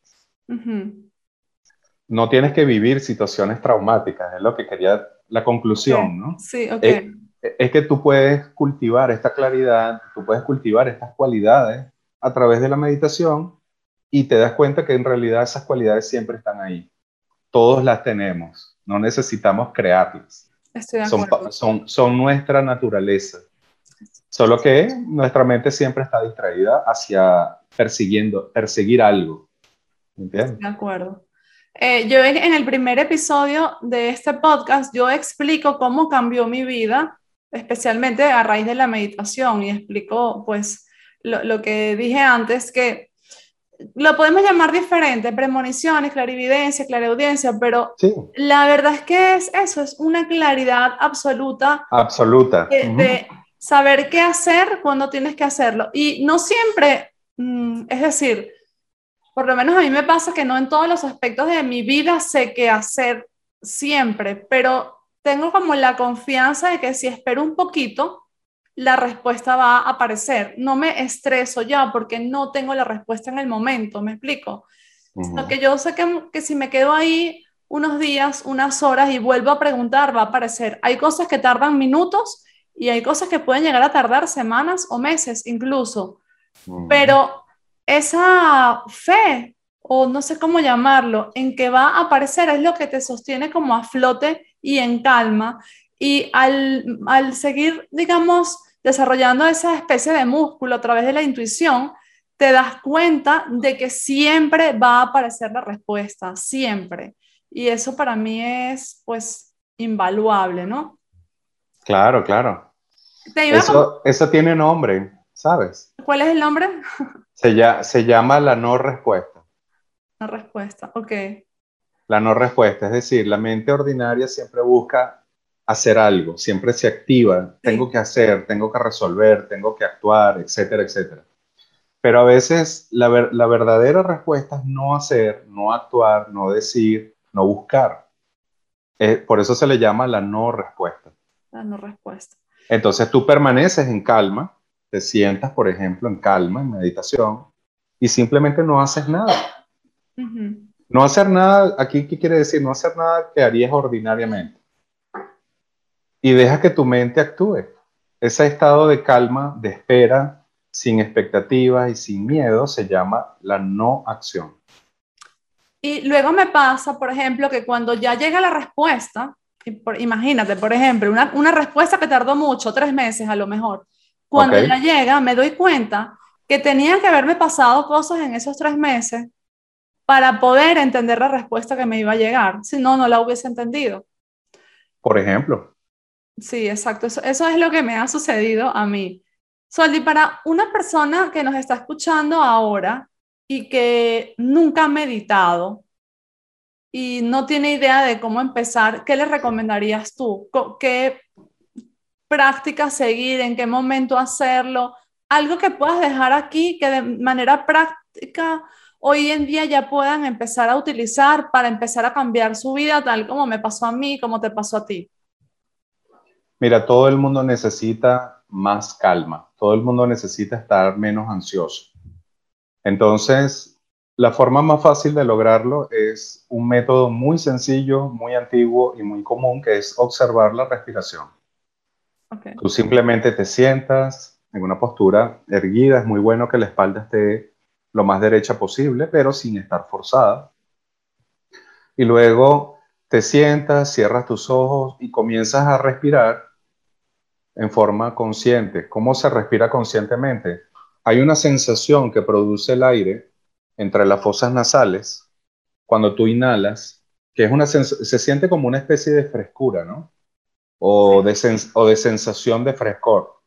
No tienes que vivir situaciones traumáticas, es lo que quería la conclusión, ¿no? Sí, ok. Es, es, que tú puedes cultivar esta claridad, tú puedes cultivar estas cualidades a través de la meditación y te das cuenta que en realidad esas cualidades siempre están ahí. Todos las tenemos, no necesitamos crearlas. Estoy de son, son, son nuestra naturaleza. Solo que nuestra mente siempre está distraída hacia persiguiendo, perseguir algo. ¿Entiendes? De acuerdo. Eh, yo en, el primer episodio de este podcast, yo explico cómo cambió mi vida, especialmente a raíz de la meditación, y explico pues lo, lo que dije antes, que lo podemos llamar diferente, premoniciones, clarividencia, clareaudiencia, pero la verdad es que es eso, es una claridad absoluta. Absoluta. De, saber qué hacer cuando tienes que hacerlo. Y no siempre, mm, es decir, por lo menos a mí me pasa que no en todos los aspectos de mi vida sé qué hacer siempre, pero tengo como la confianza de que si espero un poquito, la respuesta va a aparecer. No me estreso ya porque no tengo la respuesta en el momento, ¿me explico? Sino que yo sé que, que si me quedo ahí unos días, unas horas y vuelvo a preguntar, va a aparecer. Hay cosas que tardan minutos y hay cosas que pueden llegar a tardar semanas o meses incluso. Pero esa fe, o no sé cómo llamarlo, en que va a aparecer es lo que te sostiene como a flote y en calma. Y al, al seguir, digamos, desarrollando esa especie de músculo a través de la intuición, te das cuenta de que siempre va a aparecer la respuesta, siempre. Y eso para mí es, pues, invaluable, ¿no? Claro, claro. eso, eso tiene nombre, ¿sabes? ¿Cuál es el nombre? Se, ya, se llama la no respuesta. No respuesta, ok. La no respuesta, es decir, la mente ordinaria siempre busca hacer algo, siempre se activa, tengo que hacer, tengo que resolver, tengo que actuar, etcétera, etcétera. Pero a veces la, la verdadera respuesta es no hacer, no actuar, no decir, no buscar. por eso se le llama la no respuesta. La no respuesta. Entonces tú permaneces en calma, te sientas, por ejemplo, en calma, en meditación, y simplemente no haces nada. No hacer nada, aquí, ¿qué quiere decir? No hacer nada que harías ordinariamente. Y deja que tu mente actúe. Ese estado de calma, de espera, sin expectativas y sin miedo, se llama la no acción. Y luego me pasa, por ejemplo, que cuando ya llega la respuesta, imagínate, por ejemplo, una, una respuesta que tardó mucho, tres meses a lo mejor, cuando ya llega, me doy cuenta que tenían que haberme pasado cosas en esos tres meses para poder entender la respuesta que me iba a llegar. Si no, no la hubiese entendido. Por ejemplo. Sí, exacto. Eso, eso es lo que me ha sucedido a mí. Soldi, para una persona que nos está escuchando ahora y que nunca ha meditado y no tiene idea de cómo empezar, ¿qué le recomendarías tú? ¿Qué práctica seguir, en qué momento hacerlo, algo que puedas dejar aquí que de manera práctica hoy en día ya puedan empezar a utilizar para empezar a cambiar su vida, tal como me pasó a mí, como te pasó a ti. Mira, todo el mundo necesita más calma, todo el mundo necesita estar menos ansioso. Entonces, la forma más fácil de lograrlo es un método muy sencillo, muy antiguo y muy común, que es observar la respiración. Tú simplemente te sientas en una postura erguida, es muy bueno que la espalda esté lo más derecha posible, pero sin estar forzada. Y luego te sientas, cierras tus ojos y comienzas a respirar en forma consciente. ¿Cómo se respira conscientemente? Hay una sensación que produce el aire entre las fosas nasales cuando tú inhalas, que es una se siente como una especie de frescura, ¿no? O de, o de sensación de frescor.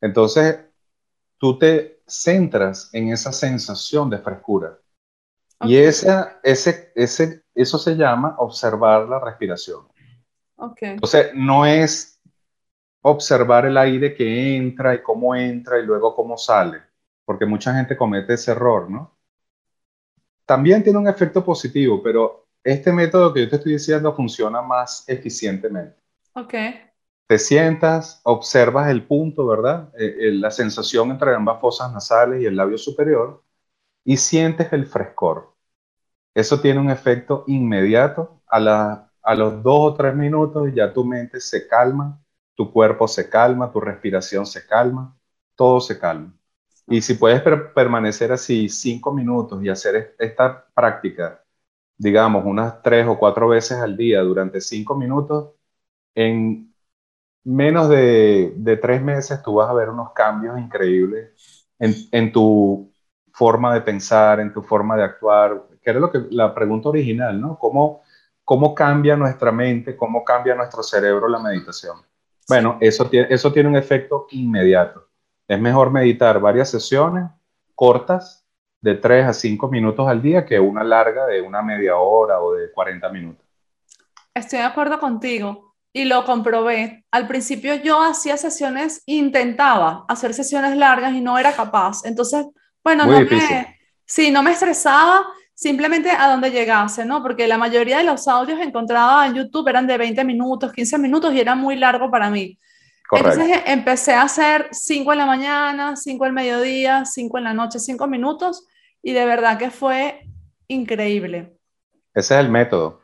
Entonces, tú te centras en esa sensación de frescura. Y esa, ese, ese, eso se llama observar la respiración. Okay. Entonces, no es observar el aire que entra y cómo entra y luego cómo sale, porque mucha gente comete ese error, ¿no? También tiene un efecto positivo, pero este método que yo te estoy diciendo funciona más eficientemente. Ok. Te sientas, observas el punto, ¿verdad? Eh, eh, la sensación entre ambas fosas nasales y el labio superior y sientes el frescor. Eso tiene un efecto inmediato. A, a los dos o tres minutos ya tu mente se calma, tu cuerpo se calma, tu respiración se calma, todo se calma. Y si puedes permanecer así cinco minutos y hacer esta práctica, digamos, unas tres o cuatro veces al día durante cinco minutos, en menos de, de tres meses tú vas a ver unos cambios increíbles en, en, tu forma de pensar, en tu forma de actuar, que era lo que, la pregunta original, ¿no? ¿Cómo, ¿Cómo cambia nuestra mente, cómo cambia nuestro cerebro la meditación? Bueno, eso tiene, eso tiene un efecto inmediato. Es mejor meditar varias sesiones cortas de 3 a 5 minutos al día que una larga de una media hora o de 40 minutos. Estoy de acuerdo contigo y lo comprobé. Al principio yo hacía sesiones, intentaba hacer sesiones largas y no era capaz. Entonces, bueno, no me, sí, no me estresaba simplemente a donde llegase, ¿no? Porque la mayoría de los audios encontraba en YouTube eran de 20 minutos, 15 minutos y era muy largo para mí. Entonces empecé a hacer 5 en la mañana, 5 al mediodía, 5 en la noche, 5 minutos y de verdad que fue increíble. Ese es el método.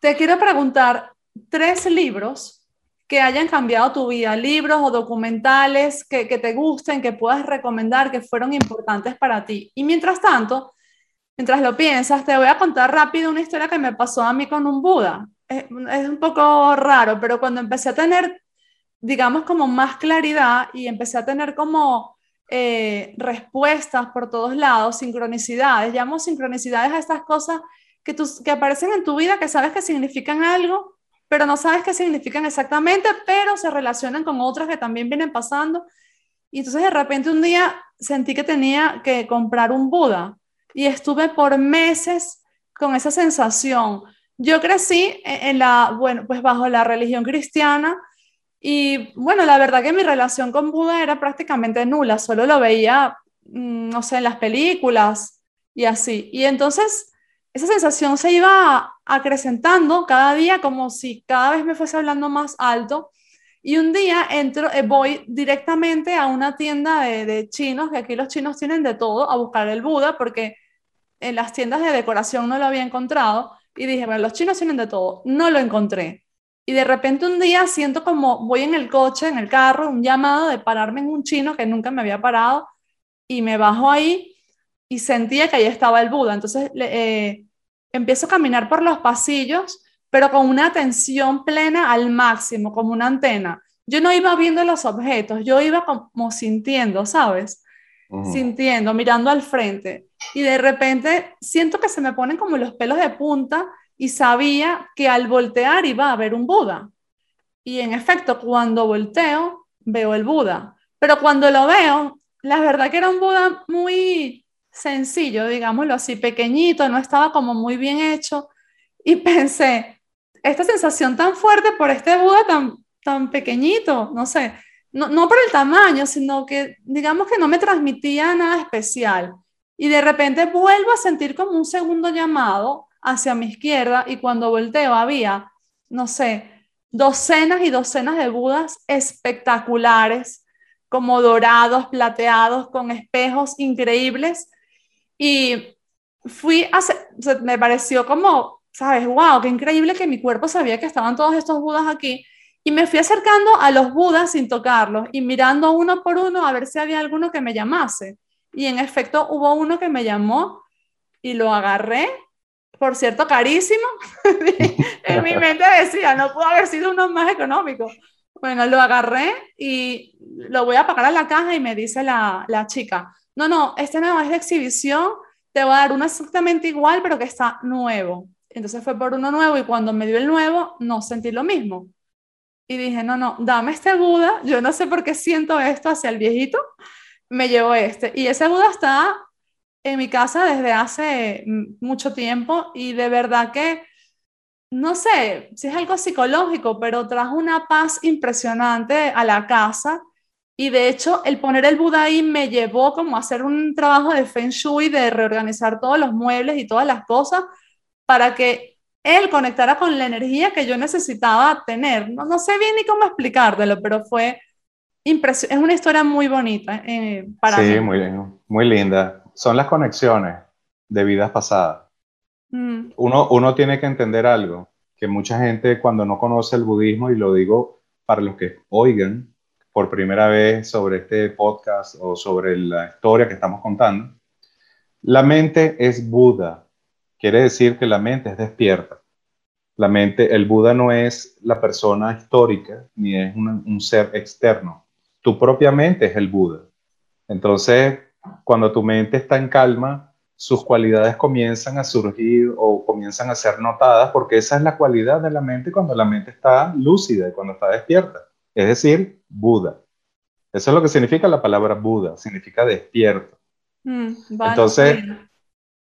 Te quiero preguntar tres libros que hayan cambiado tu vida, libros o documentales que, te gusten, que puedas recomendar, que fueron importantes para ti. Y mientras tanto, mientras lo piensas, te voy a contar rápido una historia que me pasó a mí con un Buda. Es, un poco raro, pero cuando empecé a tener digamos, como más claridad y empecé a tener como eh, respuestas por todos lados, sincronicidades. Llamo sincronicidades a estas cosas que, que aparecen en tu vida, que sabes que significan algo, pero no sabes qué significan exactamente, pero se relacionan con otras que también vienen pasando. Y entonces de repente un día sentí que tenía que comprar un Buda y estuve por meses con esa sensación. Yo crecí en la, bueno, pues bajo la religión cristiana, y bueno, la verdad que mi relación con Buda era prácticamente nula, solo lo veía, mm, no sé, en las películas y así. Y entonces esa sensación se iba acrecentando cada día como si cada vez me fuese hablando más alto. Y un día entro, eh, voy directamente a una tienda de, de, chinos, que aquí los chinos tienen de todo, a buscar el Buda, porque en las tiendas de decoración no lo había encontrado. Y dije, bueno, los chinos tienen de todo. No lo encontré. Y de repente un día siento como voy en el coche, en el carro, un llamado de pararme en un chino que nunca me había parado y me bajo ahí y sentía que ahí estaba el Buda. Entonces eh, empiezo a caminar por los pasillos, pero con una atención plena al máximo, como una antena. Yo no iba viendo los objetos, yo iba como sintiendo, ¿sabes? Sintiendo, mirando al frente. Y de repente siento que se me ponen como los pelos de punta y sabía que al voltear iba a haber un Buda. Y en efecto, cuando volteo, veo el Buda. Pero cuando lo veo, la verdad que era un Buda muy sencillo, digámoslo así, pequeñito, no estaba como muy bien hecho. Y *laughs* pensé, esta sensación tan fuerte por este Buda tan, tan pequeñito, no sé, no, no por el tamaño, sino que digamos que no me transmitía nada especial. Y de repente vuelvo a sentir como un segundo llamado hacia mi izquierda y cuando volteo había, no sé, docenas y docenas de Budas espectaculares, como dorados, plateados, con espejos increíbles. Y fui a, me pareció como, ¿sabes? ¡Wow! ¡Qué increíble que mi cuerpo sabía que estaban todos estos budas aquí! Y me fui acercando a los budas sin tocarlos y mirando uno por uno a ver si había alguno que me llamase. Y en efecto hubo uno que me llamó y lo agarré, por cierto, carísimo. *laughs* en mi *laughs* mente decía, no pudo haber sido uno más económico. Bueno, lo agarré y lo voy a pagar a la caja y me dice la, la chica, no, no, este no es de exhibición, te voy a dar uno exactamente igual, pero que está nuevo. Entonces fue por uno nuevo y cuando me dio el nuevo, no sentí lo mismo. Y dije, no, no, dame este Buda, yo no sé por qué siento esto hacia el viejito, me llevo este. Y ese Buda está en mi casa desde hace mucho tiempo y de verdad que, no sé si es algo psicológico, pero trajo una paz impresionante a la casa. Y de hecho, el poner el Buda ahí me llevó como a hacer un trabajo de Feng Shui, de reorganizar todos los muebles y todas las cosas para que él conectara con la energía que yo necesitaba tener. No, no sé bien ni cómo explicártelo, pero fue es una historia muy bonita eh, para sí, muy, muy linda. Son las conexiones de vidas pasadas. Mm. Uno, uno tiene que entender algo, que mucha gente cuando no conoce el budismo, y lo digo para los que oigan por primera vez sobre este podcast o sobre la historia que estamos contando, la mente es Buda, quiere decir que la mente es despierta. La mente, el Buda no es la persona histórica ni es un, ser externo. Tu propia mente es el Buda. Entonces, cuando tu mente está en calma, sus cualidades comienzan a surgir o comienzan a ser notadas porque esa es la cualidad de la mente cuando la mente está lúcida y cuando está despierta. Es decir, Buda. Eso es lo que significa la palabra Buda, significa despierto. Mm, Entonces,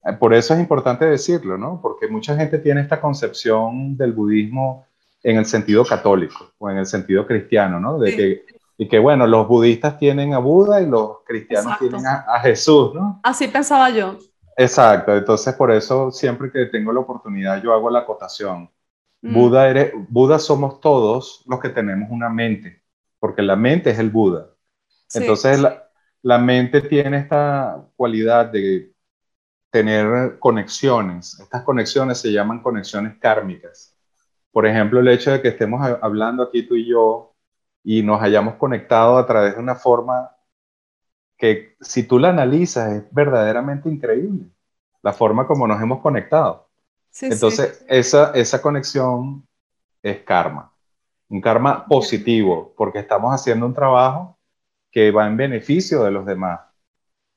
eh, por eso es importante decirlo, ¿no? Porque mucha gente tiene esta concepción del budismo en el sentido católico o en el sentido cristiano, ¿no? De que, y que, bueno, los budistas tienen a Buda y los cristianos tienen a, Jesús, ¿no? Así pensaba yo. Exacto, entonces por eso siempre que tengo la oportunidad yo hago la acotación. Mm. Buda, eres, Buda somos todos los que tenemos una mente, porque la mente es el Buda. Entonces la, la mente tiene esta cualidad de tener conexiones. Estas conexiones se llaman conexiones kármicas. Por ejemplo, el hecho de que estemos hablando aquí tú y yo y nos hayamos conectado a través de una forma que si tú la analizas es verdaderamente increíble, la forma como nos hemos conectado. Entonces, Esa, esa conexión es karma, un karma positivo, porque estamos haciendo un trabajo que va en beneficio de los demás.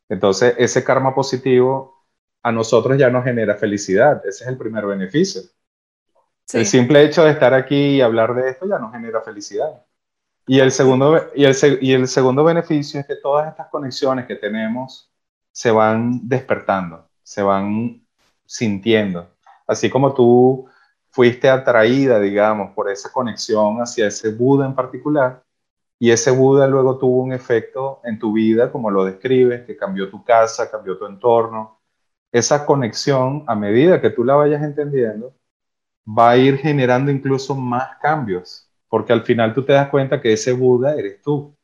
Entonces, ese karma positivo a nosotros ya nos genera felicidad. Ese es el primer beneficio. El simple hecho de estar aquí y hablar de esto ya nos genera felicidad. Y el, segundo, y, el, y el segundo beneficio es que todas estas conexiones que tenemos se van despertando, se van sintiendo. Así como tú fuiste atraída, digamos, por esa conexión hacia ese Buda en particular, y ese Buda luego tuvo un efecto en tu vida, como lo describes, que cambió tu casa, cambió tu entorno, esa conexión, a medida que tú la vayas entendiendo, va a ir generando incluso más cambios, porque al final tú te das cuenta que ese Buda eres tú.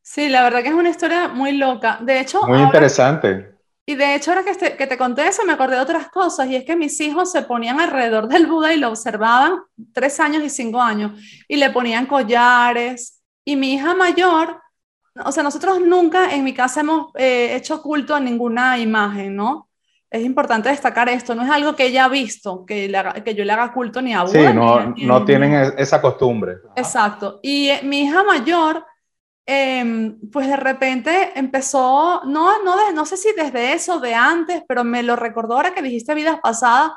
Sí, la verdad que es una historia muy loca. De hecho... Muy interesante. Y de hecho, ahora que te, que te conté eso, me acordé de otras cosas, y es que mis hijos se ponían alrededor del Buda y lo observaban tres años y cinco años, y le ponían collares, y mi hija mayor o sea, nosotros nunca en mi casa hemos eh, hecho culto a ninguna imagen, ¿no? Es importante destacar esto, no es algo que ella ha visto, que, que yo le haga culto ni a Buda. Sí, no, no tienen esa costumbre. Exacto. Y eh, mi hija mayor, em, pues de repente empezó, no, no, no sé si desde eso, de antes, pero me lo recordó ahora que dijiste vidas pasadas,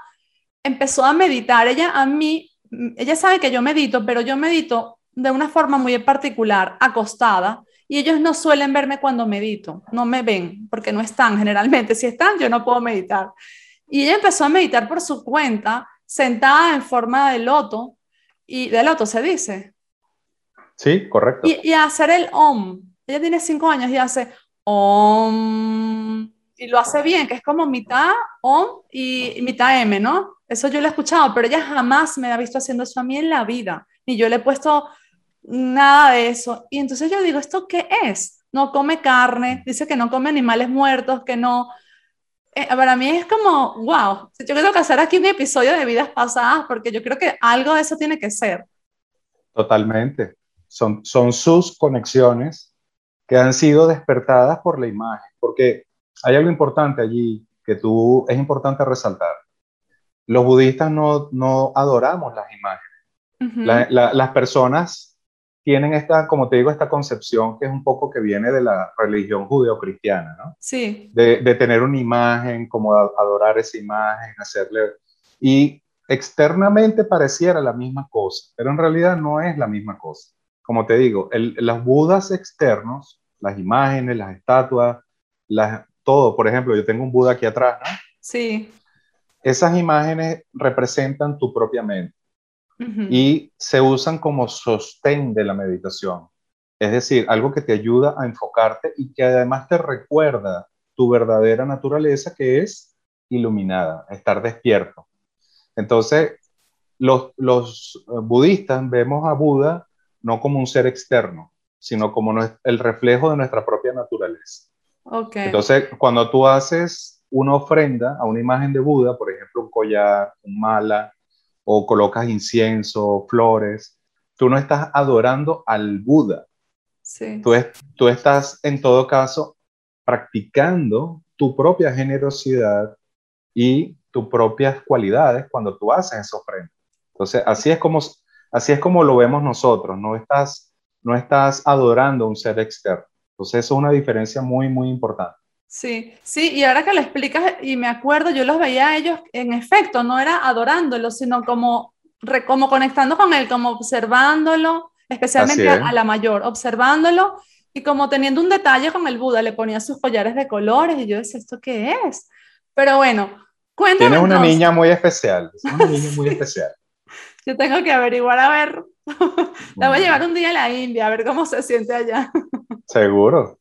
empezó a meditar. Ella a mí, ella sabe que yo medito, pero yo medito de una forma muy particular, acostada y ellos no suelen verme cuando medito, no me ven, porque no están generalmente. Si están, yo no puedo meditar. Y ella empezó a meditar por su cuenta, sentada en forma de loto, y de loto se dice. Sí, correcto. Y, a hacer el om. Ella tiene cinco años y hace om. Y lo hace bien, que es como mitad om y mitad m, ¿no? Eso yo lo he escuchado, pero ella jamás me ha visto haciendo eso a mí en la vida. Ni yo le he puesto nada de eso. Y entonces yo digo, ¿esto qué es? No come carne, dice que no come animales muertos, que no... eh, para mí es como, wow, yo creo que hacer aquí un episodio de vidas pasadas porque yo creo que algo de eso tiene que ser. Totalmente. Son, son sus conexiones que han sido despertadas por la imagen, porque hay algo importante allí que tú es importante resaltar. Los budistas no, no adoramos las imágenes. las personas tienen esta, como te digo, esta concepción que es un poco que viene de la religión judeocristiana, ¿no? Sí. De, de tener una imagen, como adorar esa imagen, hacerle... Y externamente pareciera la misma cosa, pero en realidad no es la misma cosa. Como te digo, el, los budas externos, las imágenes, las estatuas, las, todo, por ejemplo, yo tengo un Buda aquí atrás, ¿no? Sí. Esas imágenes representan tu propia mente y se usan como sostén de la meditación. Es decir, algo que te ayuda a enfocarte y que además te recuerda tu verdadera naturaleza, que es iluminada, estar despierto. Entonces, los, los budistas vemos a Buda no como un ser externo, sino como el reflejo de nuestra propia naturaleza. Okay. Entonces, cuando tú haces una ofrenda a una imagen de Buda, por ejemplo, un collar, un mala, o colocas incienso, flores, tú no estás adorando al Buda. Sí. Tú, tú estás, en todo caso, practicando tu propia generosidad y tus propias cualidades cuando tú haces esa ofrenda. Entonces, así es como, así es como lo vemos nosotros, no estás, no estás adorando a un ser externo. Entonces, eso es una diferencia muy, muy importante. Sí, sí, y ahora que lo explicas y me acuerdo, yo los veía a ellos, en efecto, no era adorándolo, sino como, como conectando con él, como observándolo, especialmente a, la mayor, observándolo y como teniendo un detalle con el Buda, le ponía sus collares de colores y yo decía, ¿esto qué es? Pero bueno, cuéntame. Tienes una niña muy especial, es una niña muy *laughs* especial. Yo tengo que averiguar, a ver, *laughs* la voy a llevar un día a la India, a ver cómo se siente allá. Seguro.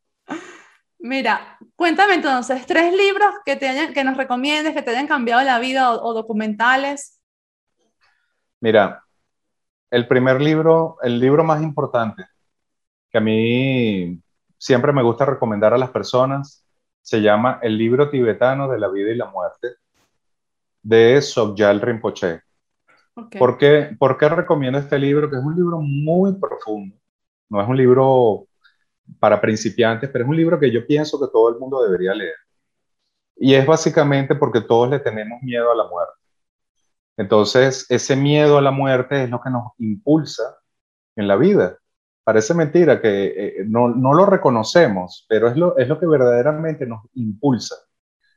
Mira, cuéntame entonces, tres libros que, te hayan, que nos recomiendes, que te hayan cambiado la vida o, documentales. Mira, el primer libro, el libro más importante que a mí siempre me gusta recomendar a las personas, se llama El libro tibetano de la vida y la muerte de Sogyal Rinpoche. ¿Por, qué, ¿Por qué recomiendo este libro? Que es un libro muy profundo. No es un libro para principiantes, pero es un libro que yo pienso que todo el mundo debería leer. Y es básicamente porque todos le tenemos miedo a la muerte. Entonces, ese miedo a la muerte es lo que nos impulsa en la vida. Parece mentira que eh, no, no, lo reconocemos, pero es lo, es lo que verdaderamente nos impulsa.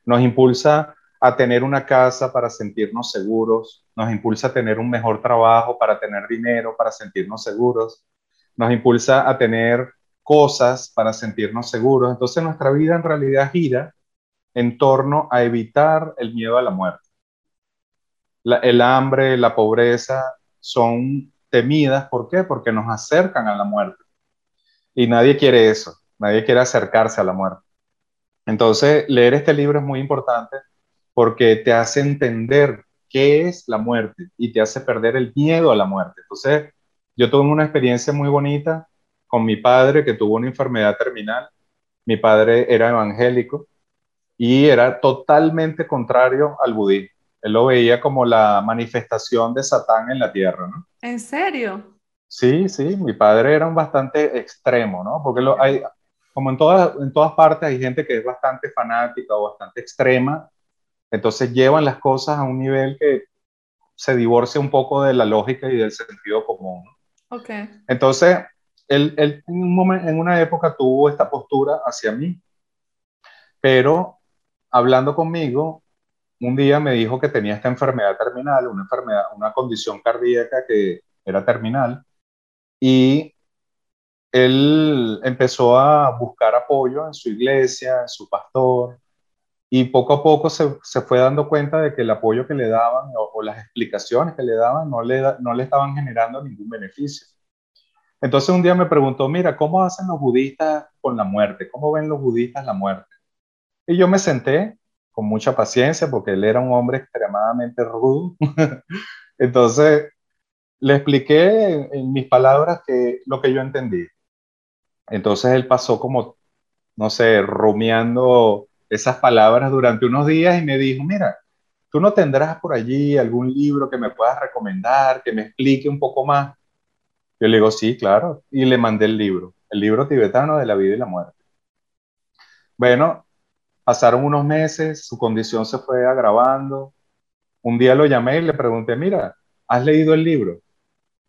Nos impulsa a tener una casa para sentirnos seguros, nos impulsa a tener un mejor trabajo para tener dinero, para sentirnos seguros, nos impulsa a tener cosas para sentirnos seguros. Entonces nuestra vida en realidad gira en torno a evitar el miedo a la muerte. el hambre, la pobreza son temidas. ¿Por qué? Porque nos acercan a la muerte. Y nadie quiere eso. Nadie quiere acercarse a la muerte. Entonces, leer este libro es muy importante porque te hace entender qué es la muerte y te hace perder el miedo a la muerte. Entonces, yo tuve una experiencia muy bonita con mi padre que tuvo una enfermedad terminal. Mi padre era evangélico y era totalmente contrario al budismo. Él lo veía como la manifestación de Satán en la tierra, ¿no? ¿En serio? Sí, sí, mi padre era un bastante extremo, ¿no? Porque lo, hay, como en todas, en todas partes hay gente que es bastante fanática o bastante extrema, entonces llevan las cosas a un nivel que se divorcia un poco de la lógica y del sentido común. ¿no? Ok. Entonces, él, en, un momento, en una época tuvo esta postura hacia mí, pero hablando conmigo, un día me dijo que tenía esta enfermedad terminal, una enfermedad, una condición cardíaca que era terminal, y él empezó a buscar apoyo en su iglesia, en su pastor, y poco a poco se, se fue dando cuenta de que el apoyo que le daban o, las explicaciones que le daban no le, no le estaban generando ningún beneficio. Entonces un día me preguntó, mira, ¿cómo hacen los budistas con la muerte? ¿Cómo ven los budistas la muerte? Y yo me senté con mucha paciencia porque él era un hombre extremadamente rudo. *laughs* Entonces le expliqué en, mis palabras que, lo que yo entendí. Entonces él pasó como, no sé, rumiando esas palabras durante unos días y me dijo, mira, tú no tendrás por allí algún libro que me puedas recomendar, que me explique un poco más. Yo le digo, sí, claro, y le mandé el libro, el libro tibetano de la vida y la muerte. Bueno, pasaron unos meses, su condición se fue agravando. Un día lo llamé y le pregunté, mira, ¿has leído el libro?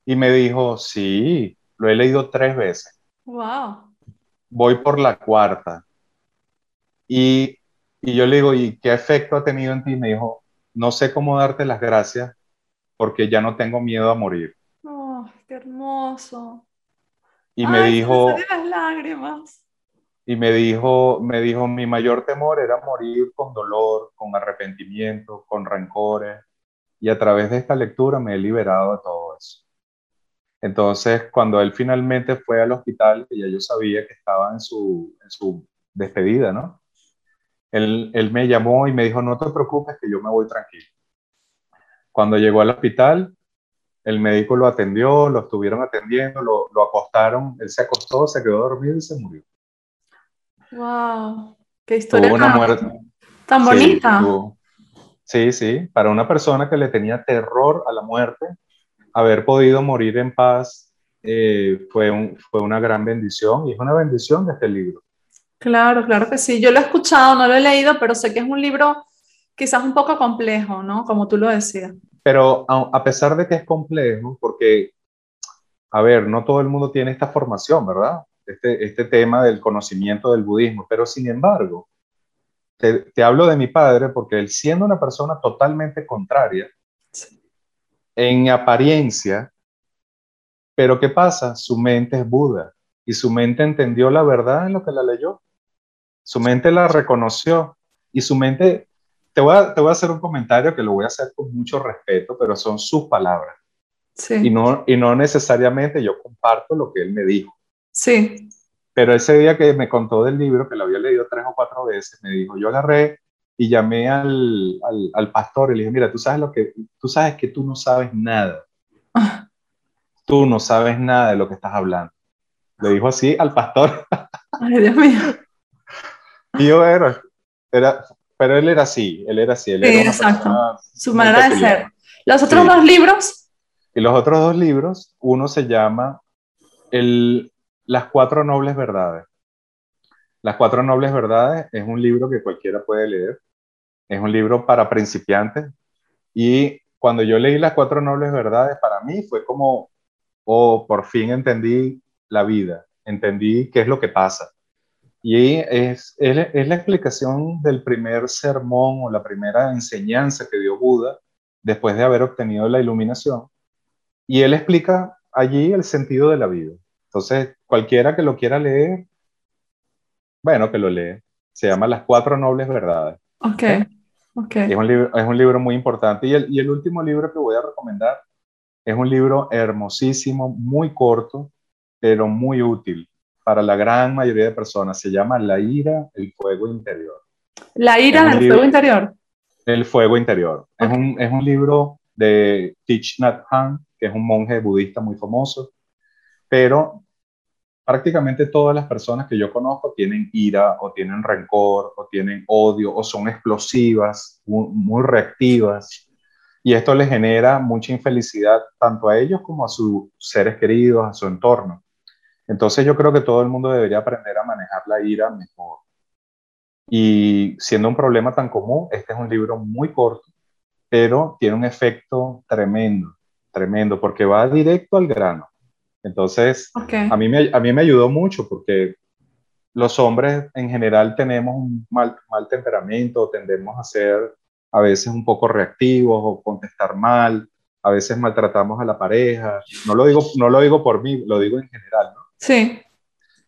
Y me dijo, sí, lo he leído tres veces. Wow. Voy por la cuarta. Y, y yo le digo, ¿y qué efecto ha tenido en ti? Me dijo, no sé cómo darte las gracias porque ya no tengo miedo a morir. Oh, qué hermoso. Y me dijo, las lágrimas. Y me dijo, me dijo, mi mayor temor era morir con dolor, con arrepentimiento, con rencores. Y a través de esta lectura me he liberado de todo eso. Entonces, cuando él finalmente fue al hospital, que ya yo sabía que estaba en su, en su despedida, ¿no? Él, él, me llamó y me dijo, no te preocupes, que yo me voy tranquilo. Cuando llegó al hospital, el médico lo atendió, lo estuvieron atendiendo, lo, lo acostaron, él se acostó, se quedó dormido y se murió. ¡Wow! ¡Qué historia tan, bonita! Sí, sí, para una persona que le tenía terror a la muerte, haber podido morir en paz eh, fue, un, fue una gran bendición y es una bendición de este libro. Claro, claro que sí. Yo lo he escuchado, no lo he leído, pero sé que es un libro quizás un poco complejo, ¿no? Como tú lo decías. Pero a, pesar de que es complejo, porque, a ver, no todo el mundo tiene esta formación, ¿verdad? Este, este tema del conocimiento del budismo, pero sin embargo, te, te hablo de mi padre porque él siendo una persona totalmente contraria, en apariencia, pero ¿qué pasa? Su mente es Buda y su mente entendió la verdad en lo que la leyó. Su mente la reconoció y su mente, te voy a, te voy a hacer un comentario que lo voy a hacer con mucho respeto, pero son sus palabras. Sí. Y, no, y no necesariamente yo comparto lo que él me dijo. Sí. Pero ese día que me contó del libro, que lo había leído tres o cuatro veces, me dijo, yo agarré y llamé al, al, al pastor y le dije, mira, tú sabes lo que, tú sabes que tú no sabes nada. Tú no sabes nada de lo que estás hablando. Le dijo así al pastor. Ay, Dios mío. *laughs* Y yo era, era, pero él era así, él era así. Él sí, exacto. Su manera de ser. ¿Los otros dos libros? Y los otros dos libros, uno se llama el, Las cuatro nobles verdades. Las cuatro nobles verdades es un libro que cualquiera puede leer. Es un libro para principiantes. Y cuando yo leí las cuatro nobles verdades, para mí fue como, oh, por fin entendí la vida, entendí qué es lo que pasa. Y es, es, la explicación del primer sermón o la primera enseñanza que dio Buda después de haber obtenido la iluminación. Y él explica allí el sentido de la vida. Entonces, cualquiera que lo quiera leer, bueno, que lo lee. Se llama Las Cuatro Nobles Verdades. Ok, ok. Es un, libro, es un libro muy importante. Y el, y el último libro que voy a recomendar es un libro hermosísimo, muy corto, pero muy útil para la gran mayoría de personas. Se llama La ira, el fuego interior. La ira, el fuego interior. El fuego interior. Es, un, es un libro de Thich Nhat Hanh, que es un monje budista muy famoso, pero prácticamente todas las personas que yo conozco tienen ira o tienen rencor o tienen odio o son explosivas, muy, muy reactivas. Y esto les genera mucha infelicidad tanto a ellos como a sus seres queridos, a su entorno. Entonces yo creo que todo el mundo debería aprender a manejar la ira mejor. Y siendo un problema tan común, este es un libro muy corto, pero tiene un efecto tremendo, tremendo, porque va directo al grano. Entonces, a, mí me, a mí me ayudó mucho porque los hombres en general tenemos un mal, mal temperamento, tendemos a ser a veces un poco reactivos o contestar mal, a veces maltratamos a la pareja. No lo digo, no lo digo por mí, lo digo en general, ¿no? Sí.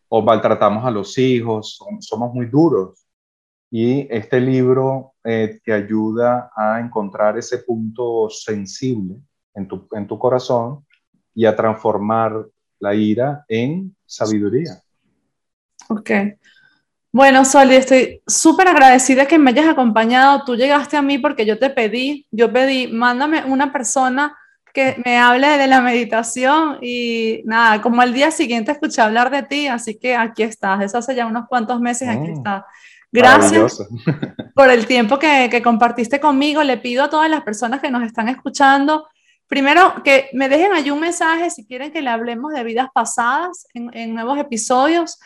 O maltratamos a los hijos, somos muy duros. Y este libro eh, te ayuda a encontrar ese punto sensible en tu, en tu corazón y a transformar la ira en sabiduría. Ok. Bueno, Soli, estoy súper agradecida que me hayas acompañado. Tú llegaste a mí porque yo te pedí, yo pedí, mándame una persona que me hable de la meditación y nada, como al día siguiente escuché hablar de ti, así que aquí estás. Eso hace ya unos cuantos meses, aquí oh. está. Gracias *laughs* por el tiempo que, que, compartiste conmigo. Le pido a todas las personas que nos están escuchando, primero que me dejen ahí un mensaje si quieren que le hablemos de vidas pasadas en, en nuevos episodios.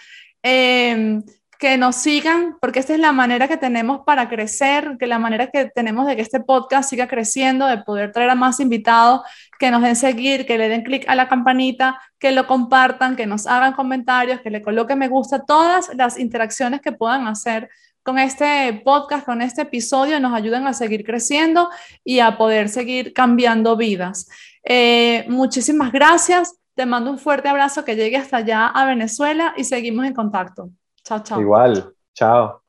Eh, que nos sigan, porque esta es la manera que tenemos para crecer, que la manera que tenemos de que este podcast siga creciendo, de poder traer a más invitados, que nos den seguir, que le den clic a la campanita, que lo compartan, que nos hagan comentarios, que le coloquen me gusta, todas las interacciones que puedan hacer con este podcast, con este episodio, nos ayuden a seguir creciendo y a poder seguir cambiando vidas. Eh, muchísimas gracias. Te mando un fuerte abrazo que llegue hasta allá a Venezuela y seguimos en contacto. Chao. Igual, chao.